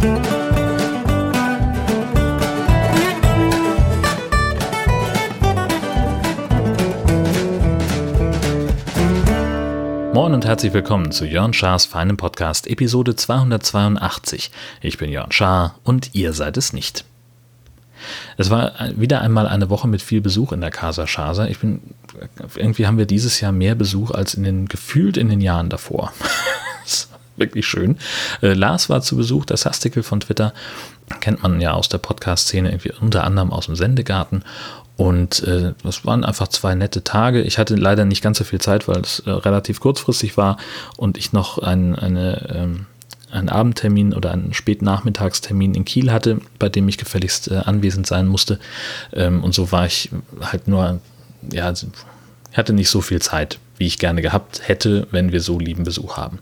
Moin und herzlich willkommen zu Jörn Schars feinem Podcast Episode 282. Ich bin Jörn Schaar und ihr seid es nicht. Es war wieder einmal eine Woche mit viel Besuch in der Casa Schasa. Ich bin, irgendwie haben wir dieses Jahr mehr Besuch als in den, gefühlt in den Jahren davor. wirklich schön. Äh, Lars war zu Besuch, das Hastikel von Twitter. Kennt man ja aus der Podcast-Szene, irgendwie unter anderem aus dem Sendegarten. Und äh, das waren einfach zwei nette Tage. Ich hatte leider nicht ganz so viel Zeit, weil es äh, relativ kurzfristig war und ich noch ein, eine, ähm, einen Abendtermin oder einen Spätnachmittagstermin in Kiel hatte, bei dem ich gefälligst äh, anwesend sein musste. Ähm, und so war ich halt nur, ja, ich hatte nicht so viel Zeit wie ich gerne gehabt hätte, wenn wir so lieben Besuch haben.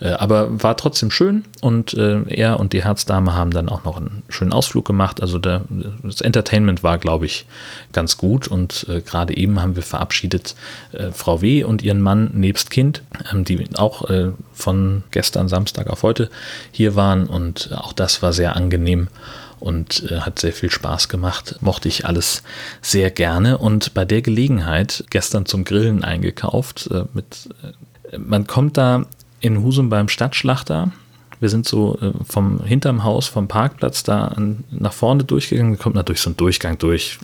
Äh, aber war trotzdem schön und äh, er und die Herzdame haben dann auch noch einen schönen Ausflug gemacht. Also das Entertainment war, glaube ich, ganz gut und äh, gerade eben haben wir verabschiedet Frau W. und ihren Mann nebst Kind, ähm, die auch von gestern Samstag auf heute hier waren und auch das war sehr angenehm und äh, hat sehr viel Spaß gemacht. Mochte ich alles sehr gerne und bei der Gelegenheit gestern zum Grillen eingekauft. Äh, mit, äh, man kommt da in Husum beim Stadtschlachter. Wir sind so äh, vom hinterm Haus, vom Parkplatz da nach vorne durchgegangen. Man kommt da durch so einen Durchgang durch,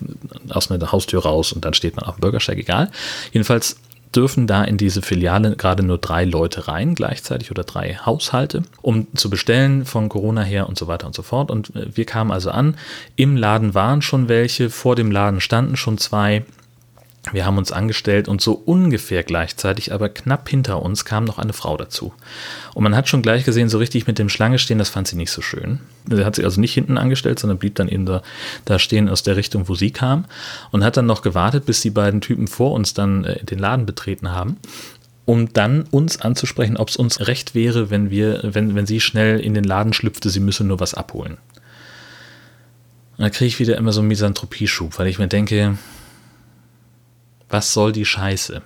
aus einer Haustür raus und dann steht man auf dem Bürgersteig, egal. Jedenfalls dürfen da in diese Filiale gerade nur drei Leute rein gleichzeitig oder drei Haushalte, um zu bestellen von Corona her und so weiter und so fort. Und äh, wir kamen also an. Im Laden waren schon welche, vor dem Laden standen schon zwei. Wir haben uns angestellt und so ungefähr gleichzeitig, aber knapp hinter uns kam noch eine Frau dazu. Und man hat schon gleich gesehen, so richtig mit dem Schlange stehen, das fand sie nicht so schön. Sie hat sich also nicht hinten angestellt, sondern blieb dann eben da, da stehen aus der Richtung, wo sie kam und hat dann noch gewartet, bis die beiden Typen vor uns dann äh, den Laden betreten haben um dann uns anzusprechen, ob es uns recht wäre, wenn wir, wenn, wenn sie schnell in den Laden schlüpfte, sie müsse nur was abholen. Und da kriege ich wieder immer so einen Misanthropie-Schub, weil ich mir denke, was soll die Scheiße?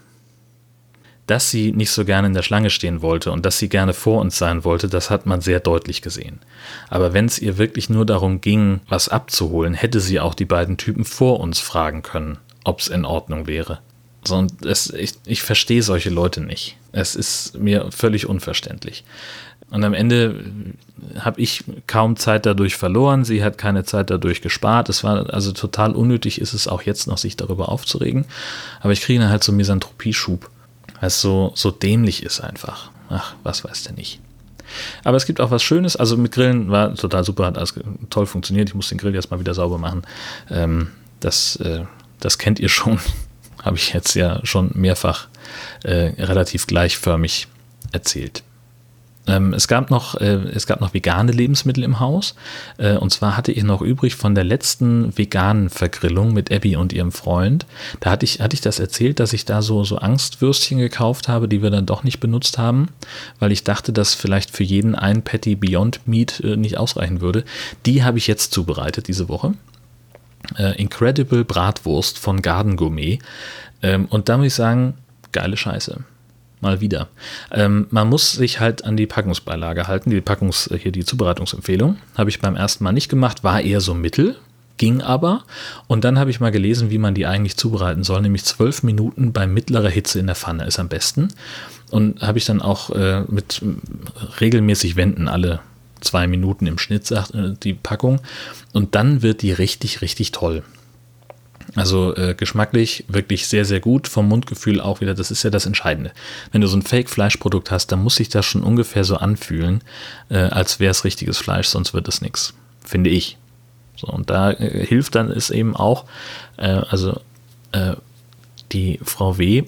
Dass sie nicht so gerne in der Schlange stehen wollte und dass sie gerne vor uns sein wollte, das hat man sehr deutlich gesehen. Aber wenn es ihr wirklich nur darum ging, was abzuholen, hätte sie auch die beiden Typen vor uns fragen können, ob es in Ordnung wäre. So, es, ich, ich verstehe solche Leute nicht. Es ist mir völlig unverständlich. Und am Ende habe ich kaum Zeit dadurch verloren. Sie hat keine Zeit dadurch gespart. Es war also total unnötig, ist es auch jetzt noch, sich darüber aufzuregen. Aber ich kriege dann halt so Misanthropie-Schub, weil es so, so dämlich ist einfach. Ach, was weiß der nicht. Aber es gibt auch was Schönes. Also mit Grillen war total super, hat alles toll funktioniert. Ich muss den Grill jetzt mal wieder sauber machen. Ähm, das, äh, das kennt ihr schon. Habe ich jetzt ja schon mehrfach äh, relativ gleichförmig erzählt. Ähm, es, gab noch, äh, es gab noch vegane Lebensmittel im Haus. Äh, und zwar hatte ich noch übrig von der letzten veganen Vergrillung mit Abby und ihrem Freund. Da hatte ich, hatte ich das erzählt, dass ich da so, so Angstwürstchen gekauft habe, die wir dann doch nicht benutzt haben, weil ich dachte, dass vielleicht für jeden ein Patty Beyond Meat äh, nicht ausreichen würde. Die habe ich jetzt zubereitet diese Woche. Äh, Incredible Bratwurst von Garden Gourmet. Ähm, und da muss ich sagen, geile Scheiße mal wieder. Ähm, man muss sich halt an die Packungsbeilage halten, die Packungs, äh, hier die Zubereitungsempfehlung. Habe ich beim ersten Mal nicht gemacht, war eher so mittel, ging aber. Und dann habe ich mal gelesen, wie man die eigentlich zubereiten soll, nämlich zwölf Minuten bei mittlerer Hitze in der Pfanne ist am besten. Und habe ich dann auch äh, mit regelmäßig wenden alle zwei Minuten im Schnitt, sagt äh, die Packung. Und dann wird die richtig, richtig toll. Also äh, geschmacklich wirklich sehr, sehr gut. Vom Mundgefühl auch wieder, das ist ja das Entscheidende. Wenn du so ein Fake-Fleischprodukt hast, dann muss sich das schon ungefähr so anfühlen, äh, als wäre es richtiges Fleisch, sonst wird es nichts. Finde ich. So, und da äh, hilft dann es eben auch, äh, also äh, die Frau W.,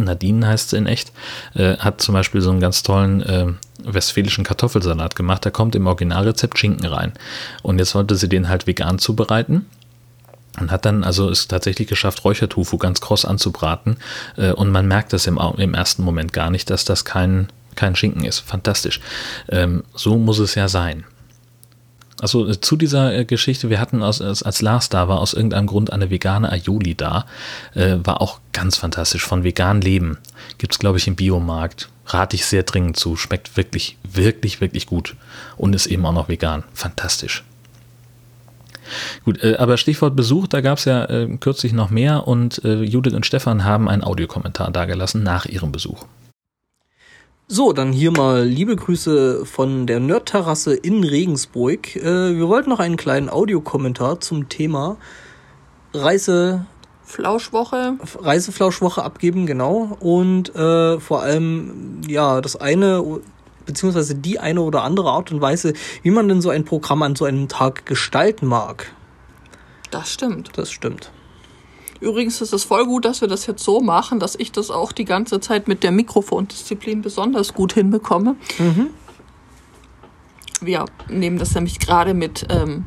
Nadine heißt sie in echt, äh, hat zum Beispiel so einen ganz tollen westfälischen Kartoffelsalat gemacht. Da kommt im Originalrezept Schinken rein. Und jetzt wollte sie den halt vegan zubereiten und hat dann also es tatsächlich geschafft, Räuchertofu ganz kross anzubraten. Äh, und man merkt das im, im ersten Moment gar nicht, dass das kein, kein Schinken ist. Fantastisch. Ähm, so muss es ja sein. Also äh, zu dieser äh, Geschichte, wir hatten aus, als Lars da war, aus irgendeinem Grund eine vegane Aioli da. War auch ganz fantastisch. Von vegan Leben. Gibt es, glaube ich, im Biomarkt. rate ich sehr dringend zu. Schmeckt wirklich, wirklich, wirklich gut und ist eben auch noch vegan. Fantastisch. Gut, äh, aber Stichwort Besuch, da gab es ja äh, kürzlich noch mehr und äh, Judith und Stefan haben einen Audiokommentar dargelassen nach ihrem Besuch. So, dann hier mal liebe Grüße von der Nerdterrasse in Regensburg. Äh, wir wollten noch einen kleinen Audiokommentar zum Thema Reise Flauschwoche. Reiseflauschwoche abgeben, genau. Und äh, vor allem, ja, das eine, beziehungsweise die eine oder andere Art und Weise, wie man denn so ein Programm an so einem Tag gestalten mag. Das stimmt. Das stimmt. Übrigens ist es voll gut, dass wir das jetzt so machen, dass ich das auch die ganze Zeit mit der Mikrofondisziplin besonders gut hinbekomme. Mhm. Wir nehmen das nämlich gerade mit ähm,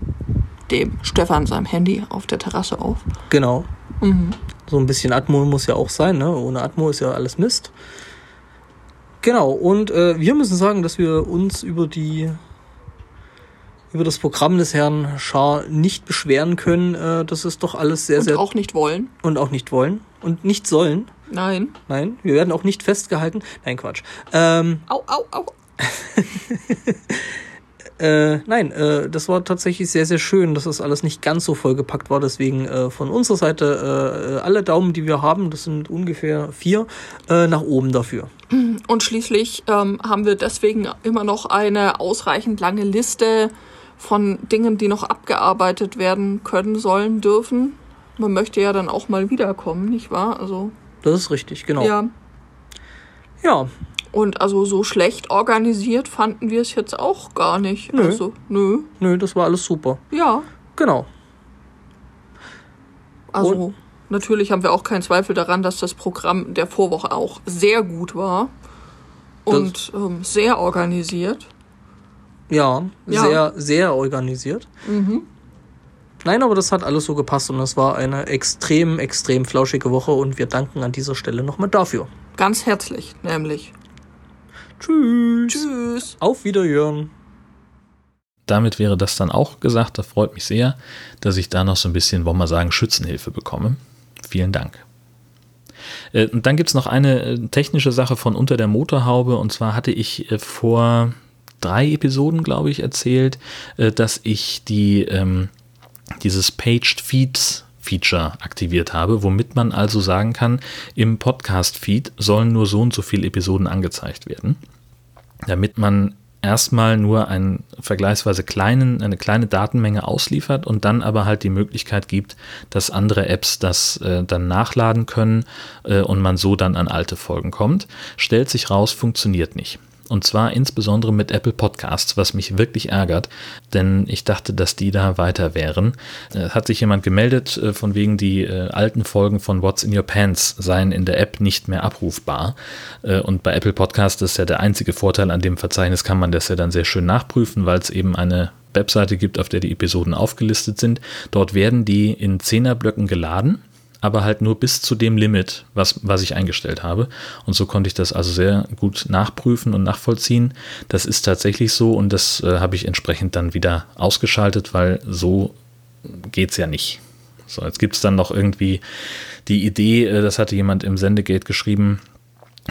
dem Stefan seinem Handy auf der Terrasse auf. Genau. Mhm. So ein bisschen Atmo muss ja auch sein, ne? Ohne Atmo ist ja alles Mist. Genau, und äh, wir müssen sagen, dass wir uns über die über das Programm des Herrn Schar nicht beschweren können. Äh, das ist doch alles sehr, und sehr. Und auch nicht wollen. Und auch nicht wollen. Und nicht sollen. Nein. Nein, wir werden auch nicht festgehalten. Nein, Quatsch. Ähm, au, au, au. Äh, nein, äh, das war tatsächlich sehr, sehr schön, dass das alles nicht ganz so vollgepackt war. Deswegen äh, von unserer Seite äh, alle Daumen, die wir haben, das sind ungefähr vier, äh, nach oben dafür. Und schließlich ähm, haben wir deswegen immer noch eine ausreichend lange Liste von Dingen, die noch abgearbeitet werden können, sollen, dürfen. Man möchte ja dann auch mal wiederkommen, nicht wahr? Also. Das ist richtig, genau. Ja. Ja, und also so schlecht organisiert fanden wir es jetzt auch gar nicht. Nö. Also, nö. Nö, das war alles super. Ja. Genau. Also, Und? natürlich haben wir auch keinen Zweifel daran, dass das Programm der Vorwoche auch sehr gut war. Und ähm, sehr organisiert. Ja, ja, sehr, sehr organisiert. Mhm. Nein, aber das hat alles so gepasst und das war eine extrem, extrem flauschige Woche und wir danken an dieser Stelle nochmal dafür. Ganz herzlich, nämlich. Tschüss. Tschüss. Auf Wiederhören. Damit wäre das dann auch gesagt. Da freut mich sehr, dass ich da noch so ein bisschen, wollen wir sagen, Schützenhilfe bekomme. Vielen Dank. Äh, und dann gibt es noch eine äh, technische Sache von unter der Motorhaube. Und zwar hatte ich äh, vor drei Episoden, glaube ich, erzählt, dass ich die, ähm, dieses Paged Feeds Feature aktiviert habe, womit man also sagen kann, im Podcast-Feed sollen nur so und so viele Episoden angezeigt werden, damit man erstmal nur einen vergleichsweise kleinen, eine kleine Datenmenge ausliefert und dann aber halt die Möglichkeit gibt, dass andere Apps das äh, dann nachladen können äh, und man so dann an alte Folgen kommt. Stellt sich raus, funktioniert nicht. Und zwar insbesondere mit Apple Podcasts, was mich wirklich ärgert, denn ich dachte, dass die da weiter wären. Äh, hat sich jemand gemeldet, äh, von wegen die äh, alten Folgen von What's in Your Pants seien in der App nicht mehr abrufbar. Und bei Apple Podcasts ist ja der einzige Vorteil an dem Verzeichnis, kann man das ja dann sehr schön nachprüfen, weil es eben eine Webseite gibt, auf der die Episoden aufgelistet sind. Dort werden die in Zehnerblöcken geladen aber halt nur bis zu dem Limit, was, was ich eingestellt habe. Und so konnte ich das also sehr gut nachprüfen und nachvollziehen. Das ist tatsächlich so und das äh, habe ich entsprechend dann wieder ausgeschaltet, weil so geht es ja nicht. So, jetzt gibt es dann noch irgendwie die Idee, äh, das hatte jemand im Sendegate geschrieben,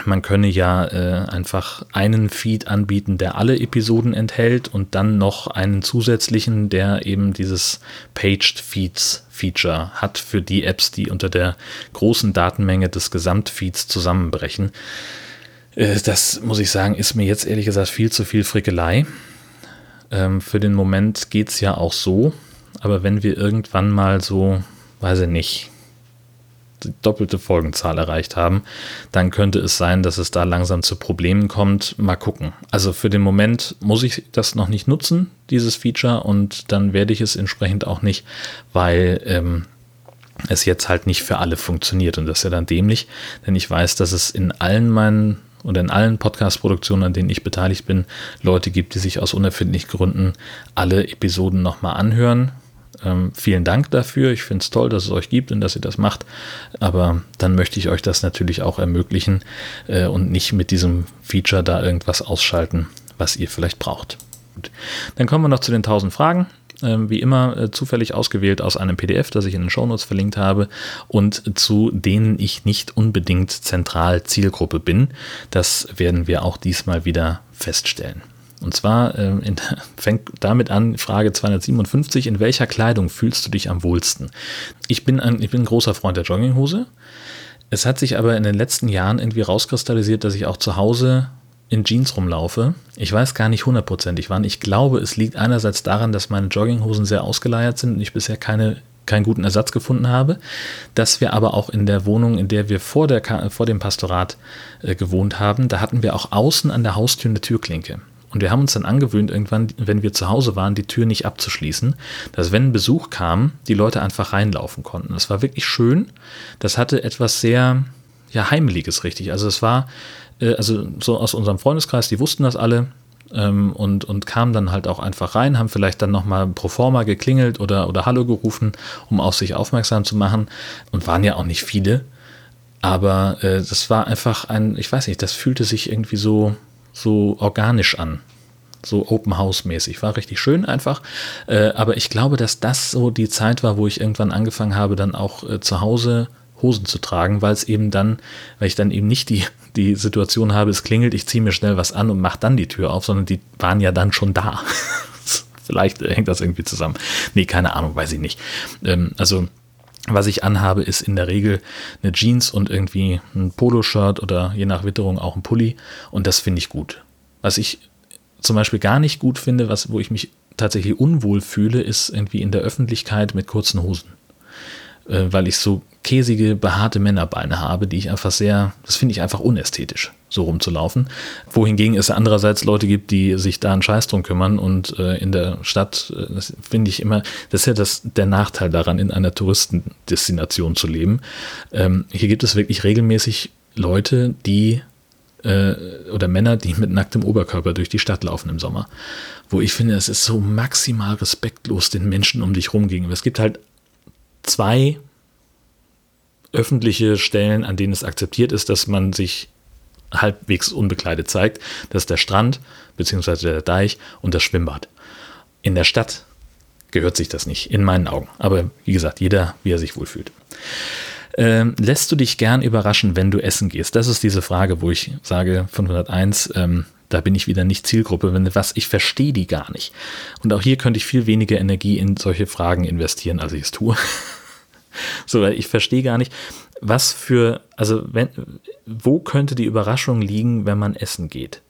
man könne ja äh, einfach einen Feed anbieten, der alle Episoden enthält und dann noch einen zusätzlichen, der eben dieses Paged Feeds Feature hat für die Apps, die unter der großen Datenmenge des Gesamtfeeds zusammenbrechen. Äh, das muss ich sagen, ist mir jetzt ehrlich gesagt viel zu viel Frickelei. Ähm, für den Moment geht es ja auch so, aber wenn wir irgendwann mal so, weiß ich nicht, die doppelte Folgenzahl erreicht haben, dann könnte es sein, dass es da langsam zu Problemen kommt. Mal gucken. Also für den Moment muss ich das noch nicht nutzen, dieses Feature, und dann werde ich es entsprechend auch nicht, weil ähm, es jetzt halt nicht für alle funktioniert. Und das ist ja dann dämlich, denn ich weiß, dass es in allen meinen oder in allen Podcast-Produktionen, an denen ich beteiligt bin, Leute gibt, die sich aus unerfindlichen Gründen alle Episoden nochmal anhören ähm, vielen Dank dafür. Ich finde es toll, dass es euch gibt und dass ihr das macht. Aber dann möchte ich euch das natürlich auch ermöglichen äh, und nicht mit diesem Feature da irgendwas ausschalten, was ihr vielleicht braucht. Gut. Dann kommen wir noch zu den 1000 Fragen. äh, wie immer äh, zufällig ausgewählt aus einem PDF, das ich in den Shownotes verlinkt habe und zu denen ich nicht unbedingt zentral Zielgruppe bin. Das werden wir auch diesmal wieder feststellen. Und zwar äh, in, fängt damit an, Frage 257, in welcher Kleidung fühlst du dich am wohlsten? Ich bin ein, ich bin ein großer Freund der Jogginghose. Es hat sich aber in den letzten Jahren irgendwie rauskristallisiert, dass ich auch zu Hause in Jeans rumlaufe. Ich weiß gar nicht hundertprozentig wann. Ich glaube, es liegt einerseits daran, dass meine Jogginghosen sehr ausgeleiert sind und ich bisher keine, keinen guten Ersatz gefunden habe. Dass wir aber auch in der Wohnung, in der wir vor, der, vor dem Pastorat äh, gewohnt haben, da hatten wir auch außen an der Haustür eine Türklinke. Und wir haben uns dann angewöhnt, irgendwann, wenn wir zu Hause waren, die Tür nicht abzuschließen, dass wenn ein Besuch kam, die Leute einfach reinlaufen konnten. Das war wirklich schön. Das hatte etwas sehr, ja, Heimeliges, richtig. Also es war, äh, also so aus unserem Freundeskreis, die wussten das alle ähm, und, und kamen dann halt auch einfach rein, haben vielleicht dann nochmal pro forma geklingelt oder, oder Hallo gerufen, um auf sich aufmerksam zu machen und waren ja auch nicht viele. Aber äh, das war einfach ein, ich weiß nicht, das fühlte sich irgendwie so, so organisch an. So Open House mäßig. War richtig schön einfach. Äh, aber ich glaube, dass das so die Zeit war, wo ich irgendwann angefangen habe, dann auch äh, zu Hause Hosen zu tragen, weil es eben dann, weil ich dann eben nicht die, die Situation habe, es klingelt, ich ziehe mir schnell was an und mache dann die Tür auf, sondern die waren ja dann schon da. Vielleicht hängt das irgendwie zusammen. Nee, keine Ahnung, weiß ich nicht. Ähm, also was ich anhabe, ist in der Regel eine Jeans und irgendwie ein Poloshirt oder je nach Witterung auch ein Pulli. Und das finde ich gut. Was ich zum Beispiel gar nicht gut finde, was, wo ich mich tatsächlich unwohl fühle, ist irgendwie in der Öffentlichkeit mit kurzen Hosen. Äh, weil ich so käsige, behaarte Männerbeine habe, die ich einfach sehr, das finde ich einfach unästhetisch, so rumzulaufen. Wohingegen es andererseits Leute gibt, die sich da einen Scheiß drum kümmern und äh, in der Stadt, äh, das finde ich immer, das ist ja das, der Nachteil daran, in einer Touristendestination zu leben. Ähm, hier gibt es wirklich regelmäßig Leute, die äh, oder Männer, die mit nacktem Oberkörper durch die Stadt laufen im Sommer. Wo ich finde, es ist so maximal respektlos den Menschen um dich rum gegenüber. Es gibt halt zwei öffentliche Stellen, an denen es akzeptiert ist, dass man sich halbwegs unbekleidet zeigt. Das ist der Strand, beziehungsweise der Deich und das Schwimmbad. In der Stadt gehört sich das nicht, in meinen Augen. Aber wie gesagt, jeder, wie er sich wohlfühlt. Ähm, lässt du dich gern überraschen, wenn du essen gehst? Das ist diese Frage, wo ich sage, 501, ähm, da bin ich wieder nicht Zielgruppe, wenn was, ich verstehe die gar nicht. Und auch hier könnte ich viel weniger Energie in solche Fragen investieren, als ich es tue. So, weil ich verstehe gar nicht, was für, also wenn, wo könnte die Überraschung liegen, wenn man essen geht?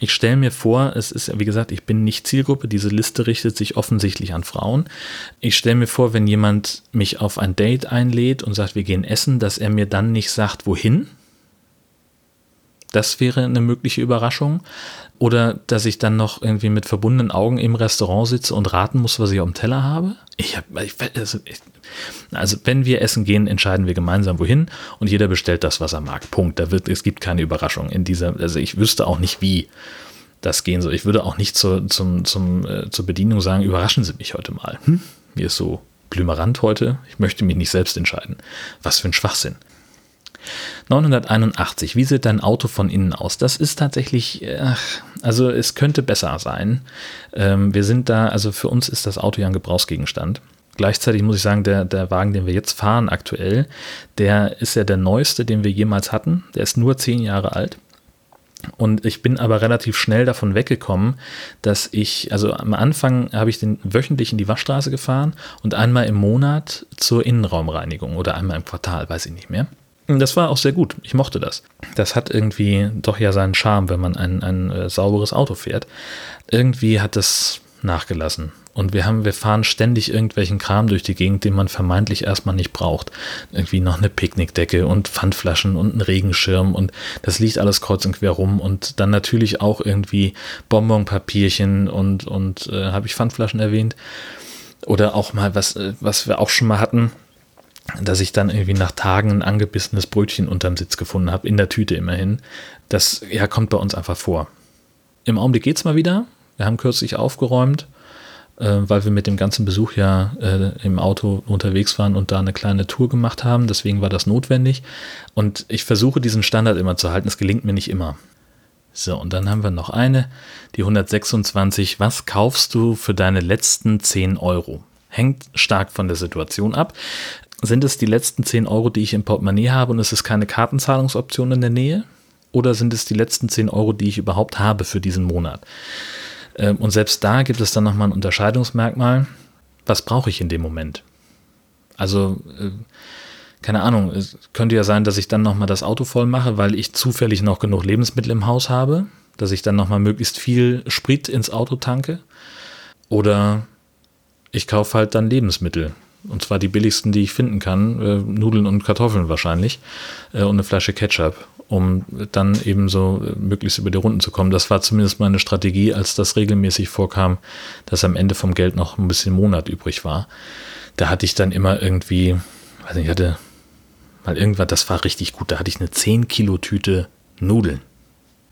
Ich stelle mir vor, es ist, wie gesagt, ich bin nicht Zielgruppe, diese Liste richtet sich offensichtlich an Frauen. Ich stelle mir vor, wenn jemand mich auf ein Date einlädt und sagt, wir gehen essen, dass er mir dann nicht sagt, wohin. Das wäre eine mögliche Überraschung. Oder dass ich dann noch irgendwie mit verbundenen Augen im Restaurant sitze und raten muss, was ich auf dem Teller habe. Ich hab, ich, also, ich, also wenn wir essen gehen, entscheiden wir gemeinsam wohin und jeder bestellt das, was er mag. Punkt. Da wird, es gibt keine Überraschung in dieser, also ich wüsste auch nicht, wie das gehen soll. Ich würde auch nicht zur, zum, zum, äh, zur Bedienung sagen, überraschen Sie mich heute mal. Hm? Mir ist so blümerant heute, ich möchte mich nicht selbst entscheiden. Was für ein Schwachsinn. 981, wie sieht dein Auto von innen aus? Das ist tatsächlich, ach, also es könnte besser sein. Ähm, wir sind da, also für uns ist das Auto ja ein Gebrauchsgegenstand. Gleichzeitig muss ich sagen, der, der Wagen, den wir jetzt fahren aktuell, der ist ja der neueste, den wir jemals hatten. Der ist nur zehn Jahre alt. Und ich bin aber relativ schnell davon weggekommen, dass ich, also am Anfang habe ich den wöchentlich in die Waschstraße gefahren und einmal im Monat zur Innenraumreinigung oder einmal im Quartal, weiß ich nicht mehr. Das war auch sehr gut. Ich mochte das. Das hat irgendwie doch ja seinen Charme, wenn man ein, ein äh, sauberes Auto fährt. Irgendwie hat das nachgelassen. Und wir haben, wir fahren ständig irgendwelchen Kram durch die Gegend, den man vermeintlich erstmal nicht braucht. Irgendwie noch eine Picknickdecke und Pfandflaschen und ein Regenschirm und das liegt alles kreuz und quer rum. Und dann natürlich auch irgendwie Bonbonpapierchen und, und äh, habe ich Pfandflaschen erwähnt? Oder auch mal was, äh, was wir auch schon mal hatten, dass ich dann irgendwie nach Tagen ein angebissenes Brötchen unterm Sitz gefunden habe, in der Tüte immerhin. Das ja, kommt bei uns einfach vor. Im Augenblick geht es mal wieder. Wir haben kürzlich aufgeräumt äh, weil wir mit dem ganzen Besuch ja äh, im Auto unterwegs waren und da eine kleine Tour gemacht haben. Deswegen war das notwendig. Und ich versuche diesen Standard immer zu halten. Es gelingt mir nicht immer. So, und dann haben wir noch eine, die 126. Was kaufst du für deine letzten 10 Euro? Hängt stark von der Situation ab. Sind es die letzten 10 Euro, die ich im Portemonnaie habe und es ist keine Kartenzahlungsoption in der Nähe? Oder sind es die letzten 10 Euro, die ich überhaupt habe für diesen Monat? Ähm, und selbst da gibt es dann nochmal ein Unterscheidungsmerkmal. Was brauche ich in dem Moment? Also, äh, keine Ahnung, es könnte ja sein, dass ich dann nochmal das Auto voll mache, weil ich zufällig noch genug Lebensmittel im Haus habe, dass ich dann nochmal möglichst viel Sprit ins Auto tanke. Oder ich kaufe halt dann Lebensmittel. Und zwar die billigsten, die ich finden kann. Äh, Nudeln und Kartoffeln wahrscheinlich. Äh, und eine Flasche Ketchup, um dann eben so äh, möglichst über die Runden zu kommen. Das war zumindest meine Strategie, als das regelmäßig vorkam, dass am Ende vom Geld noch ein bisschen Monat übrig war. Da hatte ich dann immer irgendwie, weiß nicht, ich hatte mal irgendwas, das war richtig gut. Da hatte ich eine 10 Kilo Tüte Nudeln.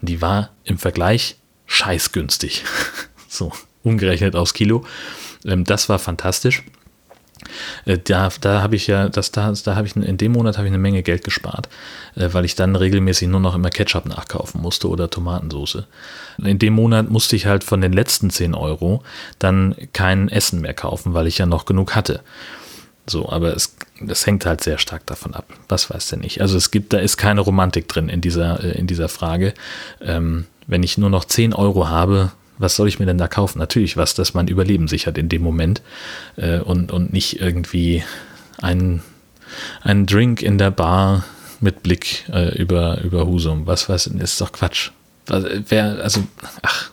Die war im Vergleich scheißgünstig. so, umgerechnet aufs Kilo. Ähm, das war fantastisch. Äh, da, da habe ich ja, das, da, da habe ich in dem Monat habe ich eine Menge Geld gespart, äh, weil ich dann regelmäßig nur noch immer Ketchup nachkaufen musste oder Tomatensauce. In dem Monat musste ich halt von den letzten 10 Euro dann kein Essen mehr kaufen, weil ich ja noch genug hatte. So, aber es, das hängt halt sehr stark davon ab. Was weiß denn nicht. Also es gibt, da ist keine Romantik drin in dieser, äh, in dieser Frage. Ähm, wenn ich nur noch 10 Euro habe, was soll ich mir denn da kaufen? Natürlich was, das mein Überleben sichert in dem Moment äh, und, und nicht irgendwie ein, ein Drink in der Bar mit Blick äh, über, über Husum. Was weiß ich, ist doch Quatsch. Also, wer, also, ach.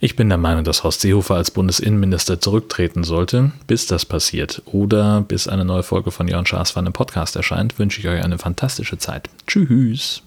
Ich bin der Meinung, dass Horst Seehofer als Bundesinnenminister zurücktreten sollte. Bis das passiert oder bis eine neue Folge von Jörn Schaas von einem Podcast erscheint, wünsche ich euch eine fantastische Zeit. Tschüss.